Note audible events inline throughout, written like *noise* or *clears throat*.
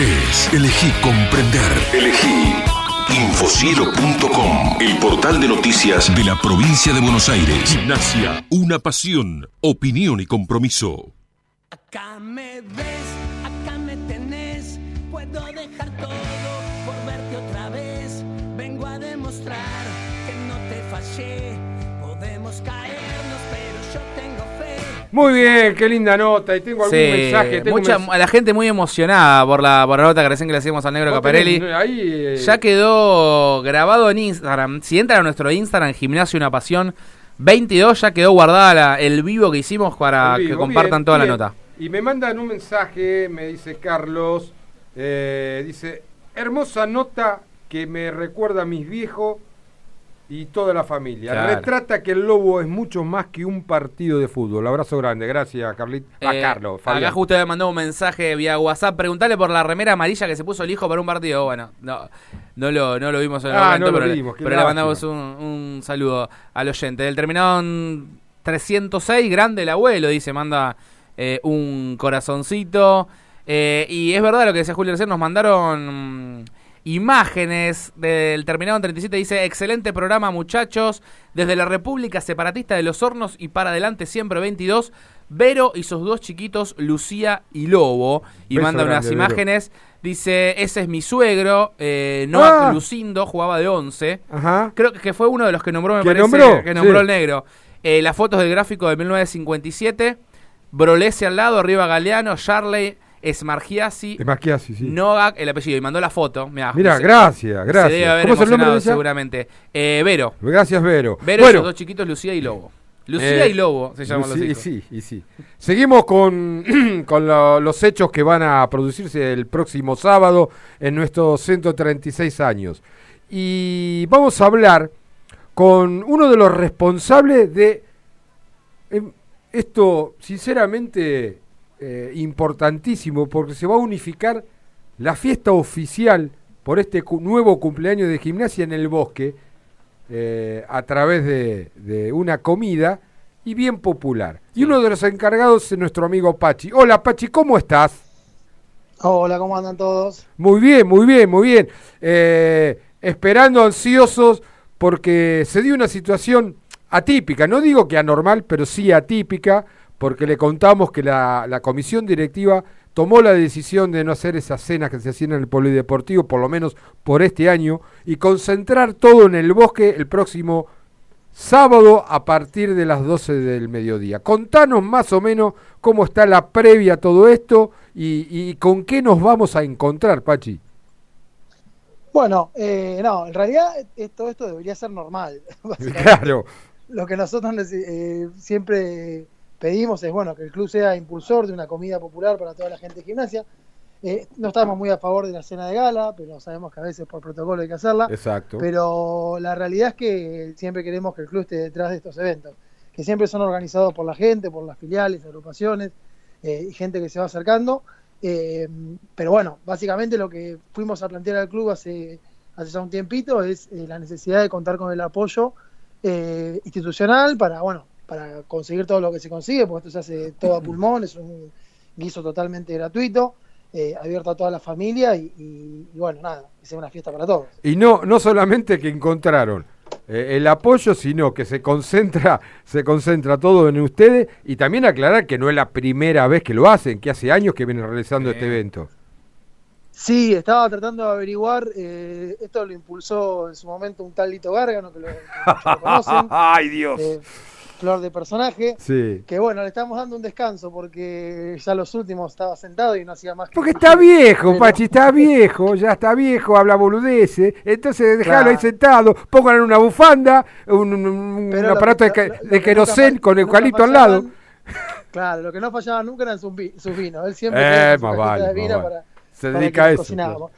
estés, elegí comprender. Elegí Infocielo.com, el portal de noticias de la provincia de Buenos Aires. Gimnasia, una pasión, opinión y compromiso. Acá me ves, acá me tenés, puedo dejar todo por verte otra vez. Vengo a demostrar que no te fallé, podemos caernos, Muy bien, qué linda nota. Y tengo algún Sí, mensaje. Tengo mucha, mens- la gente muy emocionada por la, por la nota que recién que le hacíamos al negro Caparelli. eh, Ya quedó grabado en Instagram. Si entran a nuestro Instagram, Gimnasio Una Pasión 22, ya quedó guardada la- el vivo que hicimos para que compartan Bien, toda bien. la nota. Y me mandan un mensaje, me dice Carlos, eh, dice, hermosa nota que me recuerda a mis viejos y toda la familia. Claro. Retrata que el Lobo es mucho más que un partido de fútbol. Abrazo grande, gracias Carlit a Eh, Carlos. Fabián. acá justo me mandó un mensaje vía WhatsApp. Preguntale por la remera amarilla que se puso el hijo para un partido. Bueno, no, no, lo, no lo vimos en el Ah, momento, no lo pero, le- vimos, pero le mandamos un, un saludo al oyente. Del terminado en 306, grande el abuelo, dice, manda eh, un corazoncito. Eh, y es verdad lo que decía Julio recién, nos mandaron imágenes del terminado en 37. Dice, excelente programa muchachos, desde la República Separatista de los Hornos y para adelante siempre 22. Vero y sus dos chiquitos, Lucía y Lobo. Y Beso manda unas Vero. imágenes. Dice, ese es mi suegro, eh, Noah Ah. Lucindo, jugaba de 11. Ajá. Creo que fue uno de los que nombró, me ¿Que parece, nombró? que nombró Sí. el negro. Eh, las fotos del gráfico de 1957. Brolese al lado, arriba Galeano, Charley, Es más que así, sí. Novak, el apellido. Y mandó la foto. Mirá, Mira, se- gracias, Se gracias. debe haber ¿Cómo es el nombre de ella? seguramente. Eh, Vero. Gracias, Vero. Vero bueno, sus dos chiquitos, Lucía y Lobo. Lucía Eh, y Lobo se llaman Sí, los y sí, y sí. Seguimos con, *clears throat* con lo- los hechos que van a producirse el próximo sábado en nuestros 136 años. Y vamos a hablar con uno de los responsables de em, esto, sinceramente, eh, importantísimo, porque se va a unificar la fiesta oficial por este cu- nuevo cumpleaños de gimnasia en el bosque eh, a través de, de una comida y bien popular. Y uno de los encargados es nuestro amigo Pachi. Hola Pachi, ¿cómo estás? Hola, ¿cómo andan todos? Muy bien, muy bien, muy bien. Eh, esperando ansiosos porque se dio una situación atípica, no digo que anormal, pero sí atípica, porque le contamos que la, la comisión directiva tomó la decisión de no hacer esas cenas que se hacían en el polideportivo, por lo menos por este año, y concentrar todo en el bosque el próximo sábado a partir de las 12 del mediodía. Contanos más o menos cómo está la previa a todo esto y, y con qué nos vamos a encontrar, Pachi. Bueno, eh, no, en realidad eh, todo esto debería ser normal. *laughs* Claro, Lo que nosotros eh, siempre pedimos es bueno que el club sea impulsor de una comida popular para toda la gente de gimnasia. Eh, no estamos muy a favor de la cena de gala, pero sabemos que a veces por protocolo hay que hacerla. exacto. Pero la realidad es que siempre queremos que el club esté detrás de estos eventos, que siempre son organizados por la gente, por las filiales, agrupaciones eh, y gente que se va acercando. Eh, pero bueno, básicamente lo que fuimos a plantear al club hace, hace ya un tiempito es eh, la necesidad de contar con el apoyo eh, institucional para, bueno, para conseguir todo lo que se consigue, porque esto se hace todo a pulmón, es un guiso totalmente gratuito, eh, abierto a toda la familia y, y- y bueno, nada, que sea una fiesta para todos. Y no, no solamente que encontraron eh, el apoyo, sino que se concentra, se concentra todo en ustedes y también aclarar que no es la primera vez que lo hacen, que hace años que vienen realizando Sí. este evento. Sí, estaba tratando de averiguar, eh, esto lo impulsó en su momento un tal Lito Gárgano, que lo, que muchos lo conocen, *laughs* ¡Ay, Dios! Flor de personaje, sí. que bueno, le estamos dando un descanso porque ya los últimos estaba sentado y no hacía más que... Porque está viejo, Pero- Pachi, está *laughs* viejo, ya está viejo, habla boludeces. Entonces déjalo ahí sentado, pónganle una bufanda, un, aparato que- de, de que querosén con eucalipto al lado. *laughs* Claro, lo que no fallaba nunca eran sus, vi- sus vinos. Él siempre Eh, su vale, de vino para, Se para dedica que a eso. cocinábamos.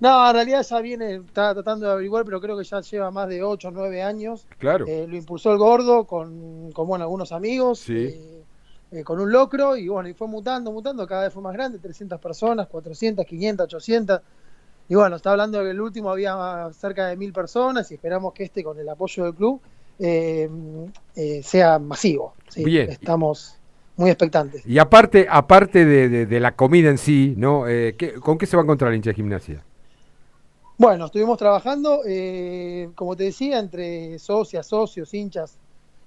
No, en realidad ya viene, está tratando de averiguar, pero creo que ya lleva más de 8 o 9 años. Claro. Eh, lo impulsó el gordo con, con bueno, algunos amigos, Sí. eh, eh, con un locro, y bueno, y fue mutando, mutando, cada vez fue más grande, 300 personas, 400, 500, 800. Y bueno, está hablando de que el último había cerca de 1000 personas y esperamos que este, con el apoyo del club, sea masivo. ¿sí? Bien. Estamos muy expectantes. Y aparte, aparte de, de- de la comida en sí, ¿no? ¿qué- ¿Con qué se va a encontrar el hincha de gimnasia? Bueno, estuvimos trabajando, eh, como te decía, entre socias, socios, hinchas,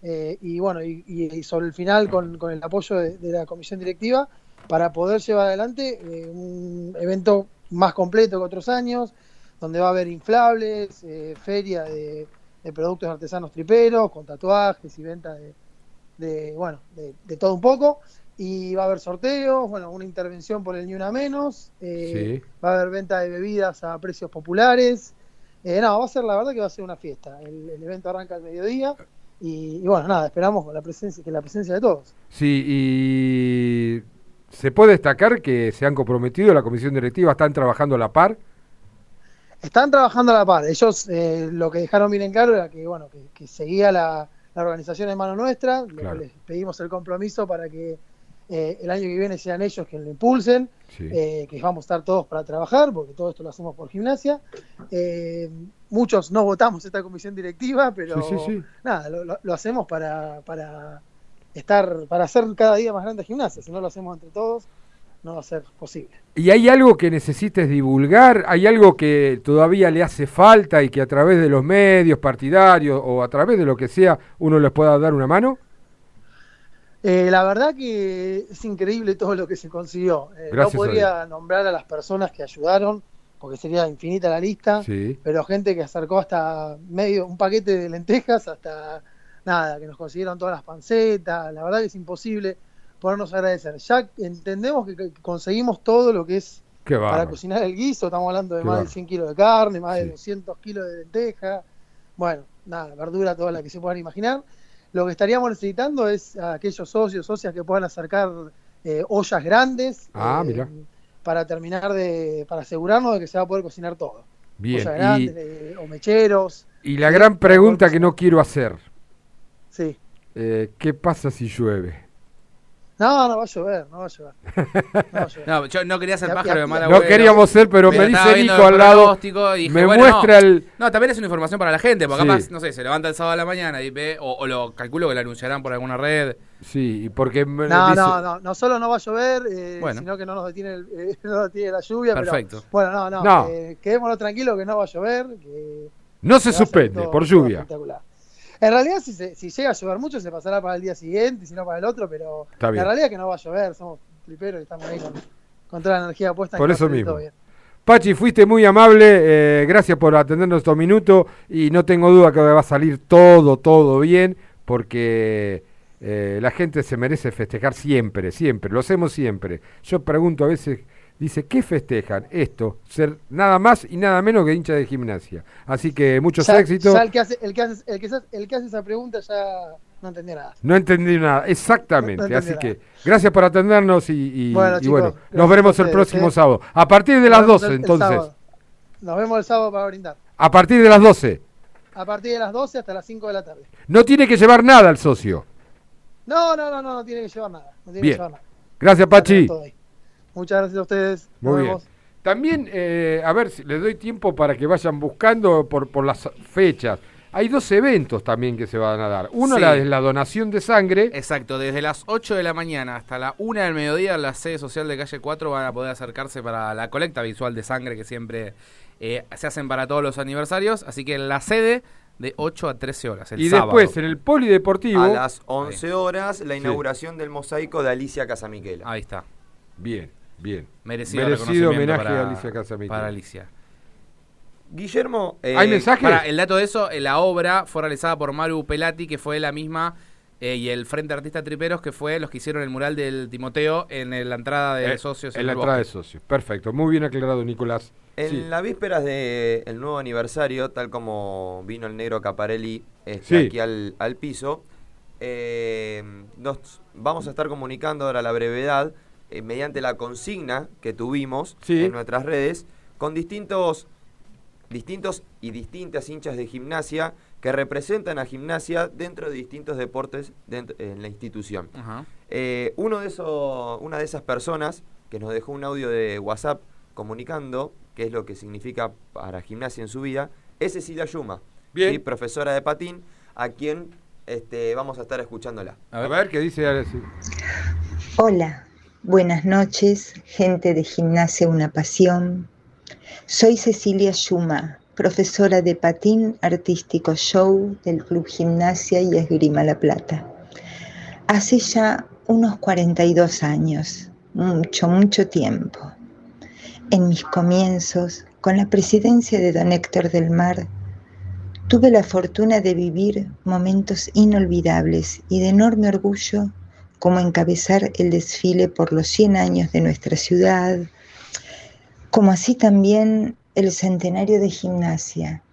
eh, y bueno, y, sobre el final con, el apoyo de, la comisión directiva para poder llevar adelante eh, un evento más completo que otros años, donde va a haber inflables, eh, feria de, productos artesanos triperos, con tatuajes y venta de, de, bueno, de todo un poco. Y va a haber sorteos, bueno, una intervención por el Ni Una Menos, eh, Sí. va a haber venta de bebidas a precios populares. Eh, no, va a ser la verdad que va a ser una fiesta. El, el evento arranca al mediodía y, y bueno, nada, esperamos la presencia, que la presencia de todos. Sí, y se puede destacar que se han comprometido, la comisión directiva, están trabajando a la par. Están trabajando a la par. Ellos eh, lo que dejaron bien en claro era que bueno que, que seguía la, la organización en mano nuestra. Claro. Les pedimos el compromiso para que eh, el año que viene sean ellos quienes lo impulsen. Sí. eh, que vamos a estar todos para trabajar, porque todo esto lo hacemos por gimnasia. Eh, muchos no votamos esta comisión directiva, pero Sí, sí, nada, lo, lo- lo hacemos para, para estar, para hacer cada día más grande gimnasia. Si no lo hacemos entre todos, no va a ser posible. ¿Y hay algo que necesites divulgar? ¿Hay algo que todavía le hace falta y que a través de los medios partidarios o a través de lo que sea uno les pueda dar una mano? Eh, la verdad que es increíble todo lo que se consiguió. Eh, no podría nombrar a las personas que ayudaron, porque sería infinita la lista, Sí. pero gente que acercó hasta medio, un paquete de lentejas, hasta nada, que nos consiguieron todas las pancetas. La verdad que es imposible podernos agradecer. Ya entendemos que, conseguimos todo lo que es para cocinar el guiso, estamos hablando de Qué más de 100 kilos de carne, más Sí. de 200 kilos de lenteja, bueno, nada, verdura, toda la que se puedan imaginar. Lo que estaríamos necesitando es a aquellos socios, socias que puedan acercar eh, ollas grandes Ah, eh, para terminar de, para asegurarnos de que se va a poder cocinar todo. Bien. Ollas Y, grandes, eh, o mecheros, y la gran pregunta que no quiero hacer, sí. ¿qué pasa si llueve? No, no va a llover, no va a llover. No va a *laughs* llover. No, yo no quería ser pájaro de mala No queríamos ser, pero, me dice Nico al lado, dije, me bueno, muestra no. el... No, también es una información para la gente, porque Sí. capaz, no sé, se levanta el sábado a la mañana y ve, o, o lo calculo que lo anunciarán por alguna red. Sí, y porque No, dice- no, no, no solo no va a llover, eh, Bueno. sino que no nos detiene, el- eh, *laughs* no nos detiene la lluvia. pero- Perfecto. bueno, no, no, No. eh, quedémonos tranquilos que no va a llover. Que no se suspende todo- por lluvia. espectacular. En realidad, si, se- si llega a llover mucho, se pasará para el día siguiente, y si no para el otro, pero en realidad que no va a llover, somos fliperos y estamos ahí con, con toda la energía puesta Por eso mismo. bien. Pachi, fuiste muy amable, eh, gracias por atendernos estos minutos y no tengo duda que va a salir todo, todo bien, porque eh, la gente se merece festejar siempre, siempre, lo hacemos siempre. Yo pregunto a veces, dice, ¿qué festejan? Esto, ser nada más y nada menos que hincha de gimnasia. Así que muchos Ya- éxitos. ya el, que hace, el, que hace, el, que hace, el que hace esa pregunta ya no entendió nada. No entendí nada, exactamente. No entendí Así nada. que gracias por atendernos y, y- Bueno, y chicos, bueno, gracias nos veremos el ustedes, próximo eh. sábado. A partir de las Nos vemos 12, el- el entonces. sábado. Nos vemos el sábado para brindar. A partir de las 12. A partir de las 12 hasta las 5 de la tarde. No tiene que llevar nada al socio. No, no, no, no, no tiene que llevar nada. No tiene Bien. que llevar nada. Gracias, Pachi. Muchas gracias a ustedes. Nos Muy bien. vemos. También, eh, a ver, si les doy tiempo para que vayan buscando por, por las fechas. Hay dos eventos también que se van a dar. Uno Sí. la, es la donación de sangre. Exacto, desde las 8 de la mañana hasta la 1 del mediodía, la sede social de calle 4 van a poder acercarse para la colecta visual de sangre que siempre eh, se hacen para todos los aniversarios. Así que la sede de 8 a 13 horas. El y sábado. después, en el polideportivo. A las 11 horas, la inauguración del mosaico de Alicia Casamiquela. Ahí está. Bien, bien. Merecido, Merecido reconocimiento homenaje para, a Alicia Casamiquela. Para Alicia. Guillermo, eh, ¿Hay mensaje? Para, el dato de eso, eh, la obra fue realizada por Maru Pelati, que fue la misma, eh, y el Frente Artista Triperos, que fue los que hicieron el mural del Timoteo en el- la entrada de Eh, socios. En la el entrada de socios. Perfecto. Muy bien aclarado, Nicolás. En Sí. las vísperas del nuevo aniversario, tal como vino el negro Caparelli este, Sí. aquí al, al piso, eh, nos vamos a estar comunicando ahora a la brevedad, eh, mediante la consigna que tuvimos Sí. en nuestras redes, con distintos, distintos y distintas hinchas de gimnasia que representan a gimnasia dentro de distintos deportes dentro- en la institución. Eh, uno de esos, una de esas personas que nos dejó un audio de WhatsApp comunicando qué es lo que significa para gimnasia en su vida es Cecilia Yuma, Bien. ¿sí? profesora de patín, a quien este, vamos a estar escuchándola. A ver, ¿qué dice? Hola, buenas noches, gente de Gimnasia Una Pasión. Soy Cecilia Schuma, profesora de patín artístico show del Club Gimnasia y Esgrima La Plata. Hace ya unos 42 años, mucho, mucho tiempo. En mis comienzos, con la presidencia de don Héctor del Mar, tuve la fortuna de vivir momentos inolvidables y de enorme orgullo como encabezar el desfile por los 100 años de nuestra ciudad, como así también el centenario de gimnasia.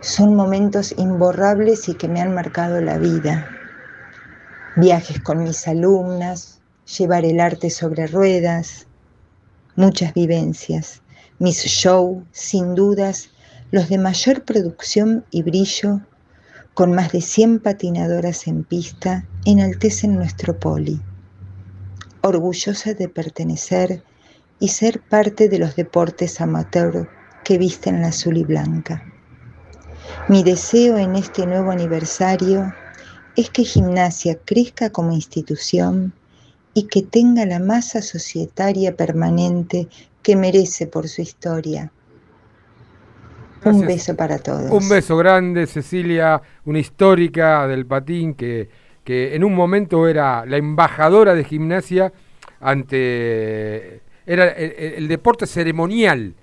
Son momentos imborrables y que me han marcado la vida. Viajes con mis alumnas, llevar el arte sobre ruedas, muchas vivencias. Mis shows, sin dudas, los de mayor producción y brillo, con más de 100 patinadoras en pista, enaltecen nuestro poli. Orgullosa de pertenecer y ser parte de los deportes amateur que visten la azul y blanca. Mi deseo en este nuevo aniversario es que gimnasia crezca como institución y que tenga la masa societaria permanente que merece por su historia. Un beso para todos. Un beso grande, Cecilia, una histórica del patín que, que en un momento era la embajadora de gimnasia ante... Era el, el- el deporte ceremonial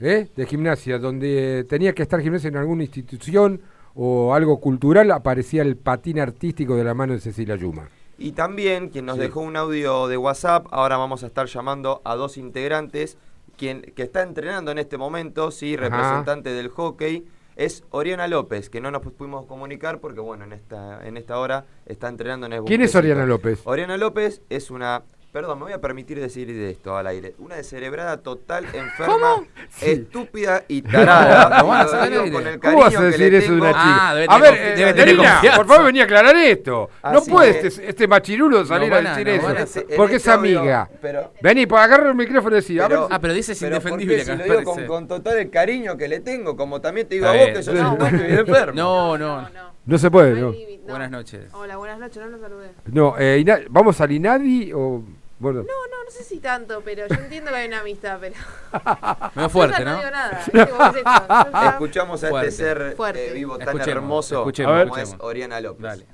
¿eh? de gimnasia, donde tenía que estar gimnasia en alguna institución o algo cultural, aparecía el patín artístico de la mano de Cecilia Yuma. Y también quien nos Sí. dejó un audio de WhatsApp, ahora vamos a estar llamando a dos integrantes, quien que está entrenando en este momento, sí, Ajá. representante del hockey, es Oriana López, que no nos pudimos comunicar porque bueno, en esta en esta hora está entrenando en el ¿Quién es. Oriana López? Oriana López es una Perdón, me voy a permitir decir de esto al aire. Una descerebrada total, *laughs* enferma, Sí. estúpida y tarada. *laughs* A ¿Cómo vas a cariño que decir le eso de una chica? Ah, a ver, eh, por favor, vení a aclarar esto. no Así puede es. este, este machirulo salir van a a- decir no eso. a- porque es este amiga. pero- Vení, para agarrar el micrófono y decir, a ver Pero- Ah, pero dice es Pero indefendible Si lo digo con, con total el cariño que le tengo, como también te digo Está a vos que sos *laughs* y enfermo. No, no. no se puede, ¿no? no. Buenas noches. Hola, buenas noches, no lo saludé. No, eh, ¿vamos al Inadi o...? Bueno, No, no, no sé si tanto, pero yo entiendo que hay una amistad, pero. *laughs* Medio fuerte, ¿no? no digo nada. ¿viste? Vos es esto, yo *laughs* ya- Escuchamos a Fuerte. este ser Fuerte. eh, vivo tan Escuchemos, hermoso escuchemos, como escuchemos. es Oriana López. Dale.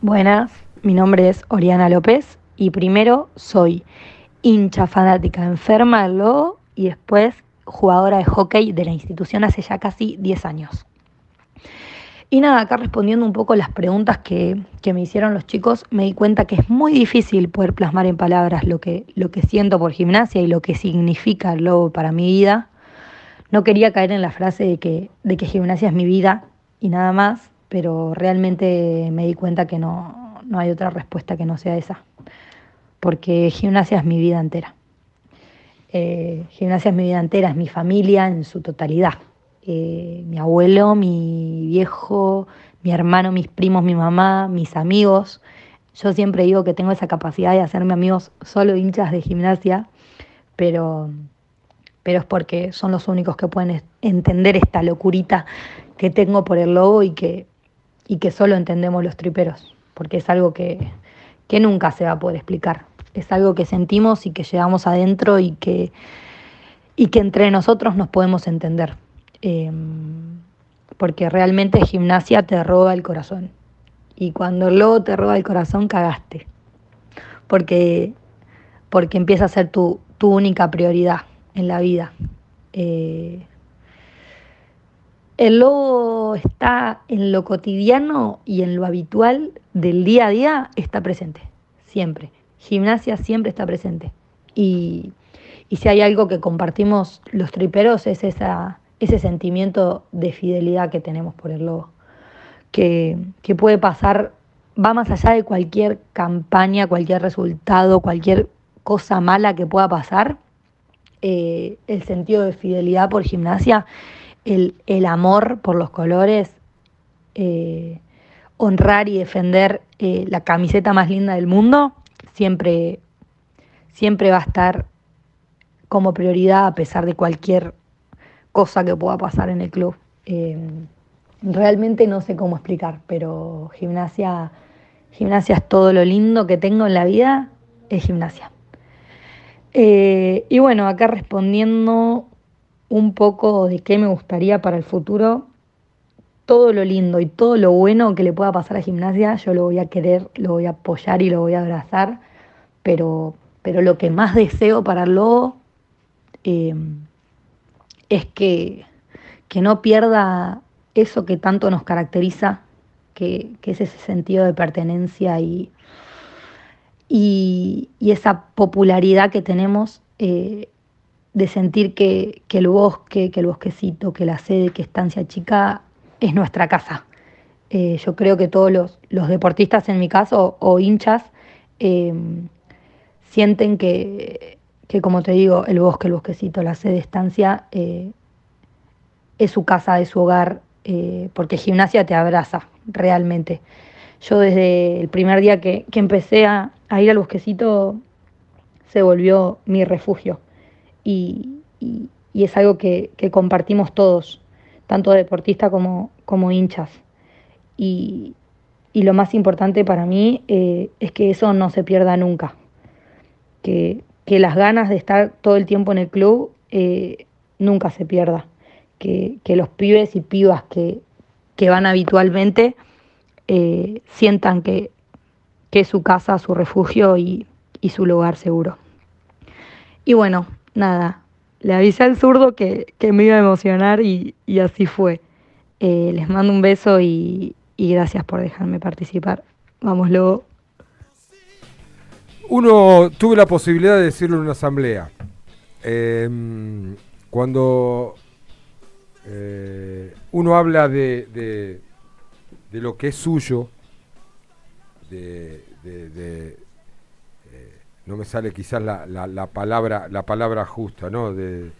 Buenas, mi nombre es Oriana López y primero soy hincha fanática enferma del Lobo y después jugadora de hockey de la institución hace ya casi 10 años. Y nada, acá respondiendo un poco las preguntas que, que me hicieron los chicos, me di cuenta que es muy difícil poder plasmar en palabras lo que, lo que siento por gimnasia y lo que significa el Lobo para mi vida. No quería caer en la frase de que, de que gimnasia es mi vida y nada más, pero realmente me di cuenta que no, no hay otra respuesta que no sea esa, porque gimnasia es mi vida entera. Eh, gimnasia es mi vida entera, es mi familia en su totalidad. Eh, mi abuelo, mi viejo, mi hermano, mis primos, mi mamá, mis amigos. Yo siempre digo que tengo esa capacidad de hacerme amigos solo hinchas de gimnasia, pero, pero es porque son los únicos que pueden entender esta locurita que tengo por el lobo y que, y que solo entendemos los triperos, porque es algo que, que nunca se va a poder explicar. Es algo que sentimos y que llevamos adentro y que, y que entre nosotros nos podemos entender. Eh, porque realmente gimnasia te roba el corazón. Y cuando el lobo te roba el corazón, cagaste. Porque, porque empieza a ser tu, tu única prioridad en la vida. Eh, el lobo está en lo cotidiano y en lo habitual del día a día, está presente, siempre. Gimnasia siempre está presente. Y, y si hay algo que compartimos los triperos es esa, ese sentimiento de fidelidad que tenemos por el lobo, que, que puede pasar, va más allá de cualquier campaña, cualquier resultado, cualquier cosa mala que pueda pasar, eh, el sentido de fidelidad por gimnasia, el, el amor por los colores, eh, honrar y defender eh, la camiseta más linda del mundo, siempre, siempre va a estar como prioridad a pesar de cualquier cosa que pueda pasar en el club. Eh, realmente no sé cómo explicar, pero gimnasia Gimnasia es todo lo lindo que tengo en la vida, es gimnasia. Eh, y bueno, acá respondiendo un poco de qué me gustaría para el futuro, todo lo lindo y todo lo bueno que le pueda pasar a gimnasia, yo lo voy a querer, lo voy a apoyar y lo voy a abrazar, pero, pero lo que más deseo para el Lobo eh, es que, que no pierda eso que tanto nos caracteriza, que, que es ese sentido de pertenencia y, y, y esa popularidad que tenemos eh, de sentir que, que el bosque, que el bosquecito, que la sede, que Estancia Chica es nuestra casa. Eh, yo creo que todos los, los deportistas, en mi caso, o hinchas, eh, sienten que, que, como te digo, el bosque, el bosquecito, la sede, estancia, eh, es su casa, es su hogar, eh, porque gimnasia te abraza realmente. Yo desde el primer día que, que empecé a, ir al bosquecito, se volvió mi refugio. Y, y, y es algo que, que compartimos todos tanto deportistas como, como hinchas. Y, y, lo más importante para mí eh, es que eso no se pierda nunca, que, que, las ganas de estar todo el tiempo en el club eh, nunca se pierda, que, que, los pibes y pibas que, que van habitualmente eh, sientan que, que es su casa, su refugio y, y su lugar seguro. Y bueno, nada, le avisé al zurdo que, me iba a emocionar y, y así fue. Eh, les mando un beso y, y, gracias por dejarme participar. Vamos luego. Uno tuve la posibilidad de decirlo en una asamblea. Eh, cuando eh, uno habla de, de, de, lo que es suyo, de, de no me sale quizás la, la, la, palabra la palabra justa, ¿no? De,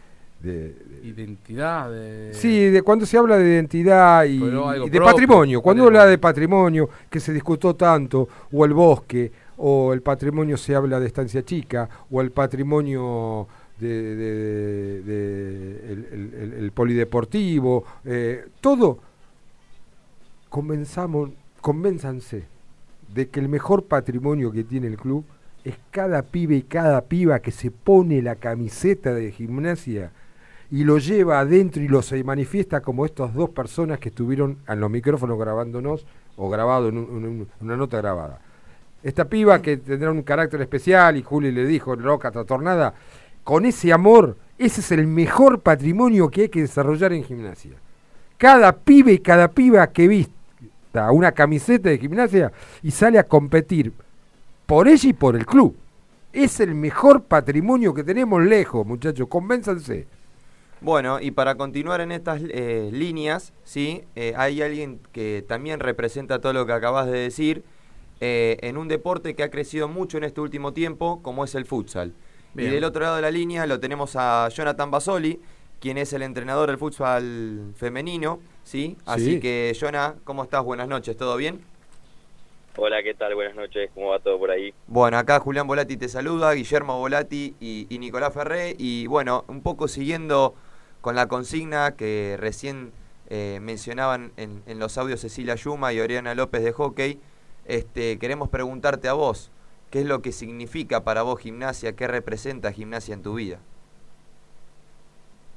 de, de identidad. De... Sí, de cuando se habla de identidad y, y de propio, patrimonio. Cuando habla de patrimonio, que se discutió tanto, o el bosque, o el patrimonio se habla de estancia chica, o el patrimonio de, de, el, polideportivo, eh, todo, comenzamos, convénzanse de que el mejor patrimonio que tiene el club es cada pibe y cada piba que se pone la camiseta de gimnasia y lo lleva adentro y lo se manifiesta como estas dos personas que estuvieron en los micrófonos grabándonos o grabado en, un, en una nota grabada. Esta piba que tendrá un carácter especial y Juli le dijo, loca, trastornada, con ese amor, ese es el mejor patrimonio que hay que desarrollar en gimnasia. Cada pibe y cada piba que vista una camiseta de gimnasia y sale a competir por ella y por el club. Es el mejor patrimonio que tenemos lejos, muchachos, convénzanse. Bueno, y para continuar en estas eh, líneas, ¿sí? Eh, hay alguien que también representa todo lo que acabas de decir eh, en un deporte que ha crecido mucho en este último tiempo, como es el futsal. Bien. Y del otro lado de la línea lo tenemos a Jonathan Basoli, quien es el entrenador del futsal femenino, ¿sí? Así sí. que, Jonah, ¿cómo estás? Buenas noches, ¿todo bien? Hola, ¿qué tal? Buenas noches, ¿cómo va todo por ahí? Bueno, acá Julián Volati te saluda, Guillermo Volati y, y Nicolás Ferré. Y bueno, un poco siguiendo con la consigna que recién eh, mencionaban en, en, los audios Cecilia Yuma y Oriana López de Hockey, este, queremos preguntarte a vos, ¿qué es lo que significa para vos gimnasia? ¿Qué representa gimnasia en tu vida?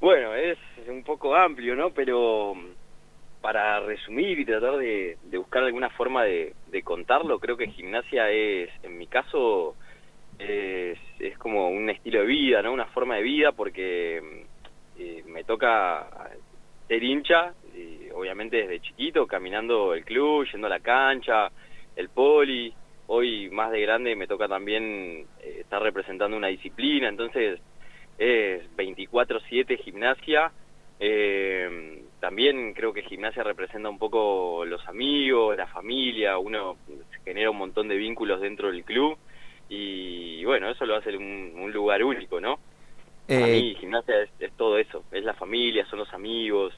Bueno, es un poco amplio, ¿no? Pero para resumir y tratar de, buscar alguna forma de, contarlo, creo que gimnasia es, en mi caso, es, es, como un estilo de vida, ¿no? Una forma de vida porque eh, me toca ser hincha, y obviamente desde chiquito, caminando el club, yendo a la cancha, el poli. Hoy más de grande me toca también eh, estar representando una disciplina, entonces es 24/7 gimnasia. Eh, también creo que gimnasia representa un poco los amigos, la familia, uno genera un montón de vínculos dentro del club y bueno, eso lo hace un, un lugar único, ¿no? Eh... Para mí gimnasia es, es, todo eso, es la familia, son los amigos,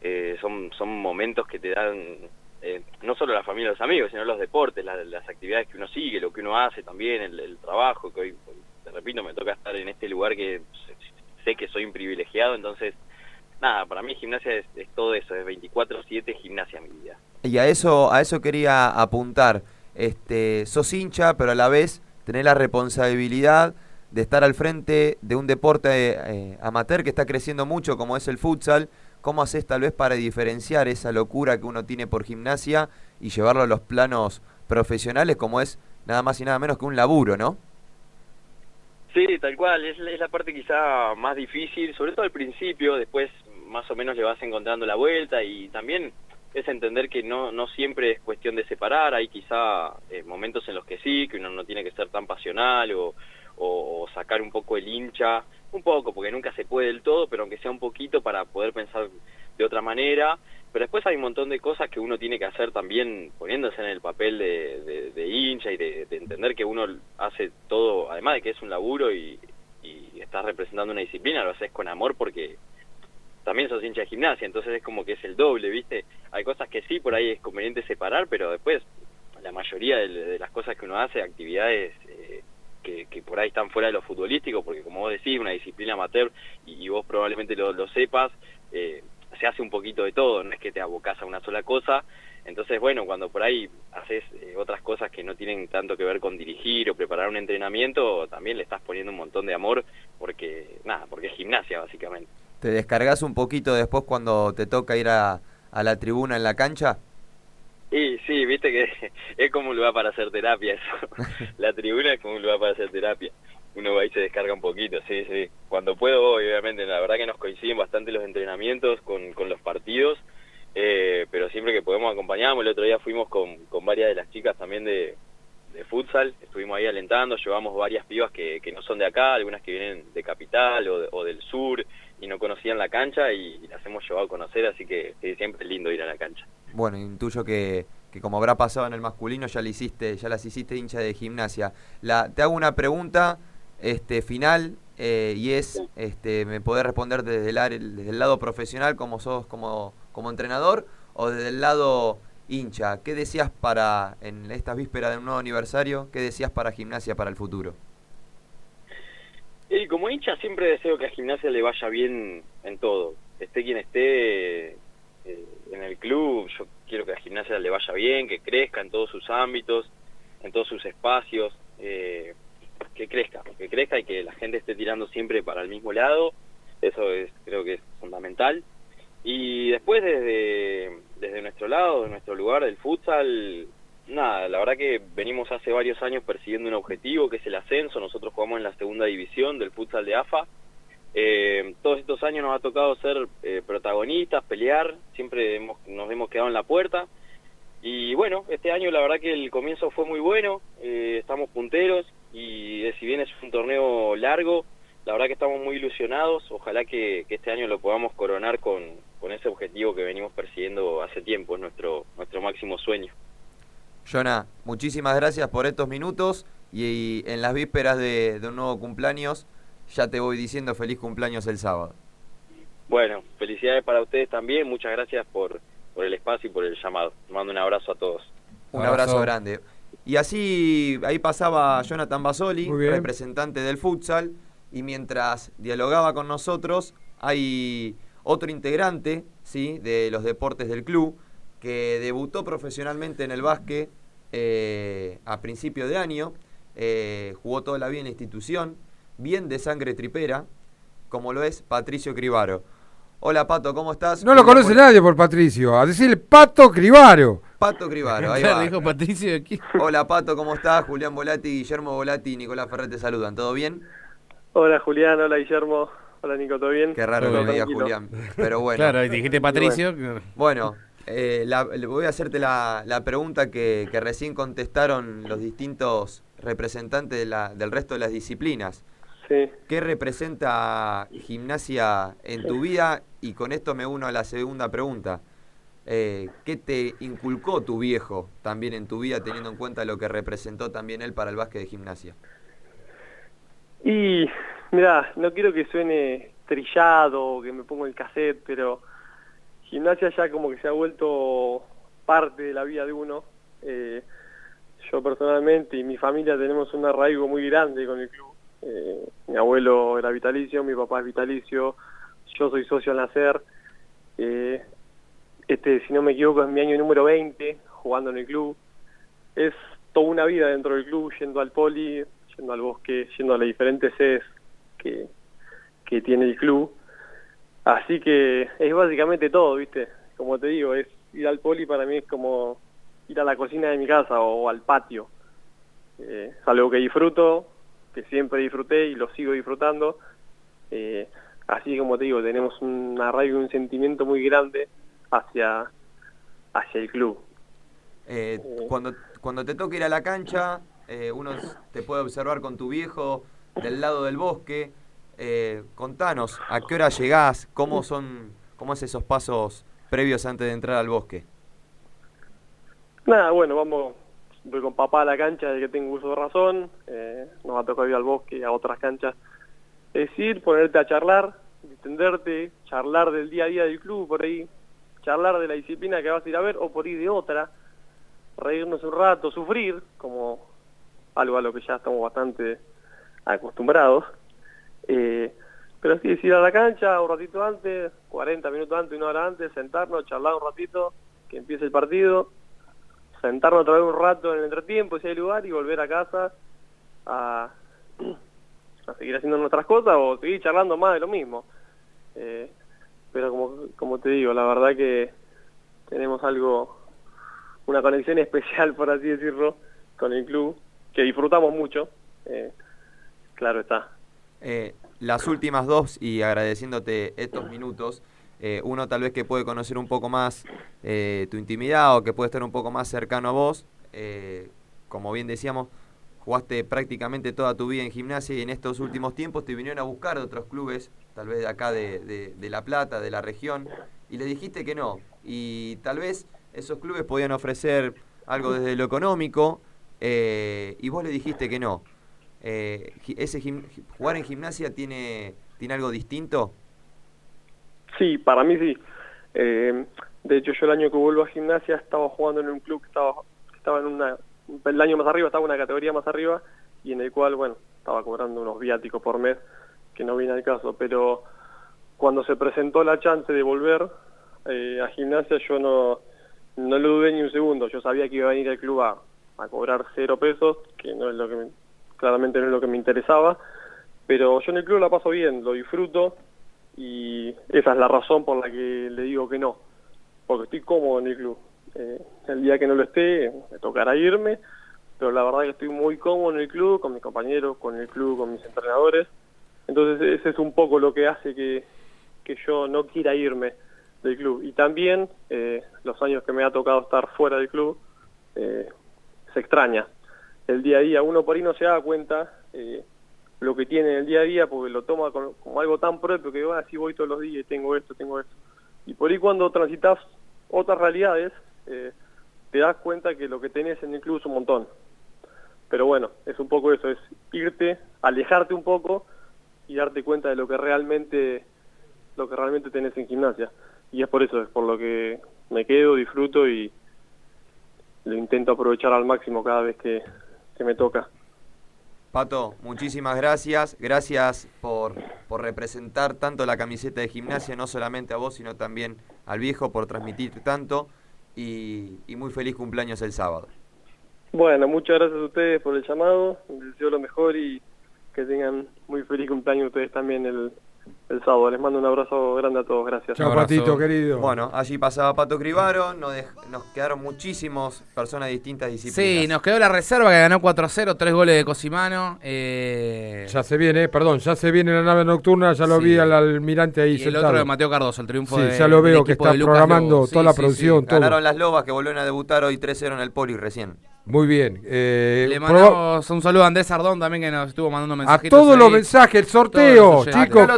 eh, son, son momentos que te dan eh, no solo la familia y los amigos, sino los deportes, la, las actividades que uno sigue, lo que uno hace también, el, trabajo, que hoy, te repito, me toca estar en este lugar que sé que soy un privilegiado, entonces nada, para mí gimnasia es, es todo eso, es 24/7 gimnasia mi vida. Y a eso a eso quería apuntar. este, sos hincha, pero a la vez tenés la responsabilidad de estar al frente de un deporte eh, amateur que está creciendo mucho como es el futsal. ¿Cómo haces tal vez para diferenciar esa locura que uno tiene por gimnasia y llevarlo a los planos profesionales como es nada más y nada menos que un laburo, ¿no? Sí, tal cual, es, la parte quizá más difícil, sobre todo al principio, después más o menos le vas encontrando la vuelta y también es entender que no, no siempre es cuestión de separar, hay quizá eh, momentos en los que sí, que uno no tiene que ser tan pasional o, o, sacar un poco el hincha, un poco, porque nunca se puede del todo, pero aunque sea un poquito para poder pensar de otra manera, pero después hay un montón de cosas que uno tiene que hacer también poniéndose en el papel de, de, hincha y de, entender que uno hace todo, además de que es un laburo y, y estás representando una disciplina, lo haces con amor porque también sos hincha de gimnasia, entonces es como que es el doble, ¿viste? Hay cosas que sí, por ahí es conveniente separar, pero después la mayoría de, las cosas que uno hace, actividades eh, que, que, por ahí están fuera de lo futbolístico, porque como vos decís, una disciplina amateur, y, vos probablemente lo, sepas, eh, se hace un poquito de todo, no es que te abocás a una sola cosa. Entonces, bueno, cuando por ahí haces eh, otras cosas que no tienen tanto que ver con dirigir o preparar un entrenamiento, también le estás poniendo un montón de amor porque, nada, porque es gimnasia básicamente. ¿Te descargas un poquito después cuando te toca ir a, a la tribuna en la cancha? Y sí, viste que *laughs* es como un lugar para hacer terapia eso. *laughs* la tribuna es como un lugar para hacer terapia uno va y se descarga un poquito, sí, sí. Cuando puedo, obviamente, la verdad que nos coinciden bastante los entrenamientos con, con los partidos, eh, pero siempre que podemos acompañamos. El otro día fuimos con, con varias de las chicas también de, de futsal, estuvimos ahí alentando, llevamos varias pibas que, que no son de acá, algunas que vienen de Capital o, o del sur y no conocían la cancha y, las hemos llevado a conocer, así que siempre es lindo ir a la cancha. Bueno, intuyo que, que como habrá pasado en el masculino ya le hiciste, ya las hiciste hincha de gimnasia. La, te hago una pregunta este final eh, y es este me podés responder desde el, desde el lado profesional como sos como, como entrenador o desde el lado hincha. ¿Qué decías para en estas vísperas de un nuevo aniversario? ¿Qué decías para gimnasia para el futuro? Y como hincha siempre deseo que a gimnasia le vaya bien en todo. Esté quien esté eh, en el club, yo quiero que a gimnasia le vaya bien, que crezca en todos sus ámbitos, en todos sus espacios. Eh, que crezca, que crezca y que la gente esté tirando siempre para el mismo lado, eso es creo que es fundamental. Y después desde, desde nuestro lado, de nuestro lugar del futsal, nada, la verdad que venimos hace varios años persiguiendo un objetivo que es el ascenso, nosotros jugamos en la segunda división del futsal de AFA, eh, todos estos años nos ha tocado ser eh, protagonistas, pelear, siempre hemos, nos hemos quedado en la puerta. Y bueno, este año la verdad que el comienzo fue muy bueno, eh, estamos punteros, y si bien es un torneo largo, la verdad que estamos muy ilusionados, ojalá que, este año lo podamos coronar con, ese objetivo que venimos persiguiendo hace tiempo, es nuestro, nuestro máximo sueño. Jonah, muchísimas gracias por estos minutos y, en las vísperas de, un nuevo cumpleaños ya te voy diciendo feliz cumpleaños el sábado. Bueno, felicidades para ustedes también, muchas gracias por, por el espacio y por el llamado. mando un abrazo a todos. Un abrazo grande. Y así, ahí pasaba Jonathan Basoli, representante del futsal, y mientras dialogaba con nosotros, hay otro integrante ¿sí? de los deportes del club que debutó profesionalmente en el básquet eh, a principio de año, eh, jugó toda la vida en la institución, bien de sangre tripera, como lo es Patricio Cribaro. Hola Pato, ¿cómo estás? No lo conoce nadie por Patricio, a decir Pato Cribaro. Pato Cribaro, ahí *laughs* va. dijo Patricio aquí. Hola Pato, ¿cómo estás? Julián Volati, Guillermo Volati y Nicolás Ferrer te saludan, ¿todo bien? Hola Julián, hola Guillermo, hola Nico, ¿todo bien? Qué raro que me diga Julián, pero *laughs* bueno. Claro, dijiste Patricio. Bueno, eh, voy a hacerte la, pregunta que, recién contestaron los distintos representantes del resto de las disciplinas. ¿Qué representa gimnasia en tu vida? Y con esto me uno a la segunda pregunta. Eh, ¿Qué te inculcó tu viejo también en tu vida, teniendo en cuenta lo que representó también él para el básquet de gimnasia? Y, mira, no quiero que suene trillado o que me ponga el cassette, pero gimnasia ya como que se ha vuelto parte de la vida de uno. Eh, yo personalmente y mi familia tenemos un arraigo muy grande con el club. Eh, mi abuelo era vitalicio, mi papá es vitalicio, yo soy socio al nacer. Eh, este, si no me equivoco, es mi año número 20 jugando en el club. Es toda una vida dentro del club, yendo al poli, yendo al bosque, yendo a las diferentes sedes que, que tiene el club. Así que es básicamente todo, ¿viste? Como te digo, es ir al poli para mí es como ir a la cocina de mi casa o al patio. Eh, es algo que disfruto, que siempre disfruté y lo sigo disfrutando. Eh, así como te digo, tenemos un arraigo y un sentimiento muy grande hacia, hacia el club. Eh, cuando, cuando te toca ir a la cancha, eh, uno te puede observar con tu viejo del lado del bosque. Eh, contanos, ¿a qué hora llegás? ¿Cómo son, cómo es esos pasos previos antes de entrar al bosque? Nada, bueno, vamos, voy con papá a la cancha de que tengo uso de razón, eh, nos va a tocar ir al bosque y a otras canchas. Es ir, ponerte a charlar, distenderte, charlar del día a día del club por ahí, charlar de la disciplina que vas a ir a ver o por ir de otra, reírnos un rato, sufrir, como algo a lo que ya estamos bastante acostumbrados. Eh, pero sí, es ir a la cancha un ratito antes, 40 minutos antes, una hora antes, sentarnos, charlar un ratito, que empiece el partido, sentarnos otra vez un rato en el entretiempo, si hay lugar, y volver a casa a, *clears throat* a seguir haciendo nuestras cosas o seguir charlando más de lo mismo. Eh, pero como, como te digo, la verdad que tenemos algo, una conexión *laughs* especial, por así decirlo, con el club, que disfrutamos mucho, eh, claro está. Eh, las últimas dos, y agradeciéndote estos minutos, eh, uno tal vez que puede conocer un poco más eh, tu intimidad o que puede estar un poco más cercano a vos, eh, como bien decíamos, jugaste prácticamente toda tu vida en gimnasia y en estos últimos tiempos te vinieron a buscar de otros clubes, tal vez de acá de, de- La Plata, de la región, y le dijiste que no. Y tal vez esos clubes podían ofrecer algo desde lo económico y vos le dijiste que no. Eh, ese jugar en gimnasia tiene, tiene algo distinto. Sí, para mí sí. Eh, de hecho, yo el año que vuelvo a gimnasia estaba jugando en un club que estaba, estaba en una, un peldaño más arriba, estaba una categoría más arriba y en el cual, bueno, estaba cobrando unos viáticos por mes que no viene al caso. Pero cuando se presentó la chance de volver eh, a gimnasia, yo no, no lo dudé ni un segundo. Yo sabía que iba a venir al club a, a cobrar cero pesos, que no es lo que me- claramente no es lo que me interesaba. Pero yo en el club la paso bien, lo disfruto y esa es la razón por la que le digo que no, porque estoy cómodo en el club. Eh, el día que no lo esté, me tocará irme, pero la verdad que estoy muy cómodo en el club, con mis compañeros, con el club, con mis entrenadores. Entonces ese es un poco lo que hace que, que yo no quiera irme del club. Y también eh, los años que me ha tocado estar fuera del club, eh, se extraña. El día a día, uno por ahí no se da cuenta eh, lo que tiene en el día a día porque lo toma con- como algo tan propio que va, así voy todos los días, tengo esto, tengo esto. Y por ahí cuando transitas otras realidades, eh, te das cuenta que lo que tenés en el club es un montón. Pero bueno, es un poco eso, es irte, alejarte un poco y darte cuenta de lo que realmente lo que realmente tenés en gimnasia. Y es por eso, es por lo que me quedo, disfruto y lo intento aprovechar al máximo cada vez que me toca. Pato, muchísimas gracias. Gracias por, por representar tanto la camiseta de gimnasia, no solamente a vos, sino también al viejo, por transmitir tanto. Y, muy feliz cumpleaños el sábado. Bueno, muchas gracias a ustedes por el llamado, les deseo lo mejor y que tengan muy feliz cumpleaños ustedes también el, el sábado. Les mando un abrazo grande a todos, gracias. Chao, Patito, querido. Bueno, allí pasaba Pato Cribaro, nos, nos quedaron muchísimos personas de distintas disciplinas. Sí, nos quedó la reserva que ganó 4-0, tres goles de Cosimano. Eh, Ya se viene, perdón, ya se viene la nave nocturna, ya lo Sí. vi al almirante ahí y el sentado. otro de Mateo Cardoso, el triunfo Sí, de- ya lo veo que está programando Lobo. toda Sí, la sí, producción, todo. Ganaron las Lobas que volvieron a debutar hoy 3-0 en el Poli recién. Muy bien. eh, Le mandamos un saludo a Andrés Ardón también que nos estuvo mandando a mensajitos. todos ahí. los mensajes, el sorteo, chicos.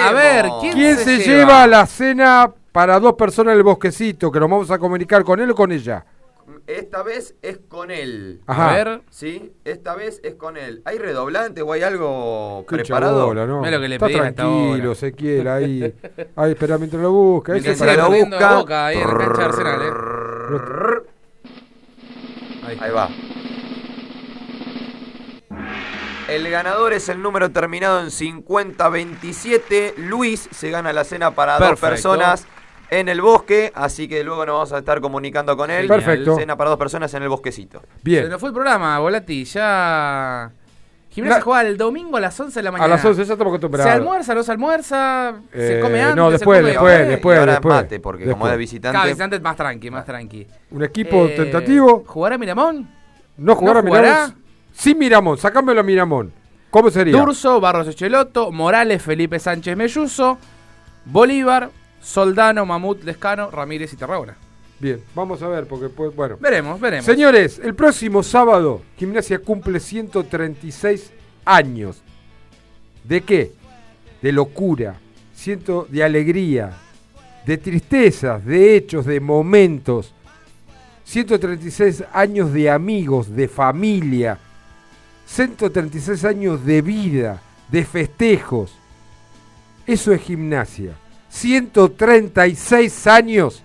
A ver, ¿quién, ¿Quién se lleva la cena para dos personas en el bosquecito? Que nos vamos a comunicar con él o con ella. Esta vez es con él. Ajá. A ver. Sí, esta vez es con él. ¿Hay redoblante o hay algo Qué preparado? chabola, ¿no? Lo que le Está a tranquilo. Ezequiel, ahí. Ahí, espera mientras lo busca. Mientras para- perdiendo Boca ahí en la cancha de Arsenal, eh. Ahí va. El ganador es el número terminado en 5027. Luis se gana la cena para dos personas en el bosque, así que luego nos vamos a estar comunicando con él. Perfecto. Cena para dos personas en el bosquecito. Se Bien. nos fue el programa, Volati. Ya. Gimnasia La- juega el domingo a las 11 de la A mañana. las 11 ya estamos ¿Se acostumbrados. almuerza, no se almuerza? ¿Se Eh, come antes? no, se después, come después, después? después. y ahora después, mate, porque como después. es visitante. Cada visitante es más tranqui, más tranqui. Un equipo Eh, tentativo. ¿Jugará Miramón? No jugará ¿no jugará? Miramón. Sin Miramón, sacámelo a Miramón. ¿Cómo sería? Durso, Barros Echeloto, Morales, Felipe Sánchez Melluso, Bolívar, Soldano, Mamut, Lescano, Ramírez y Tarragona. Bien, vamos a ver, porque pues, bueno. Veremos, veremos. Señores, el próximo sábado, Gimnasia cumple 136 años. ¿De qué? De locura, ciento de alegría, de tristezas, de hechos, de momentos. 136 años de amigos, de familia. 136 años de vida, de festejos. Eso es gimnasia. 136 años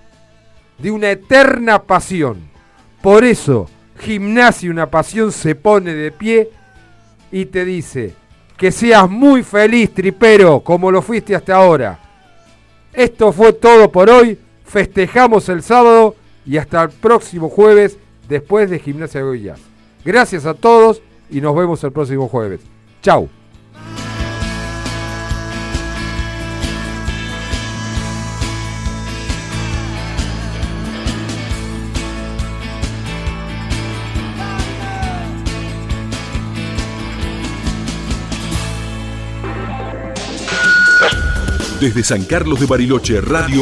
de una eterna pasión. Por eso, Gimnasia Una Pasión se pone de pie y te dice que seas muy feliz, tripero, como lo fuiste hasta ahora. Esto fue todo por hoy. Festejamos el sábado y hasta el próximo jueves después de Gimnasia Goya. Gracias a todos y nos vemos el próximo jueves. Chau. Desde San Carlos de Bariloche, Radio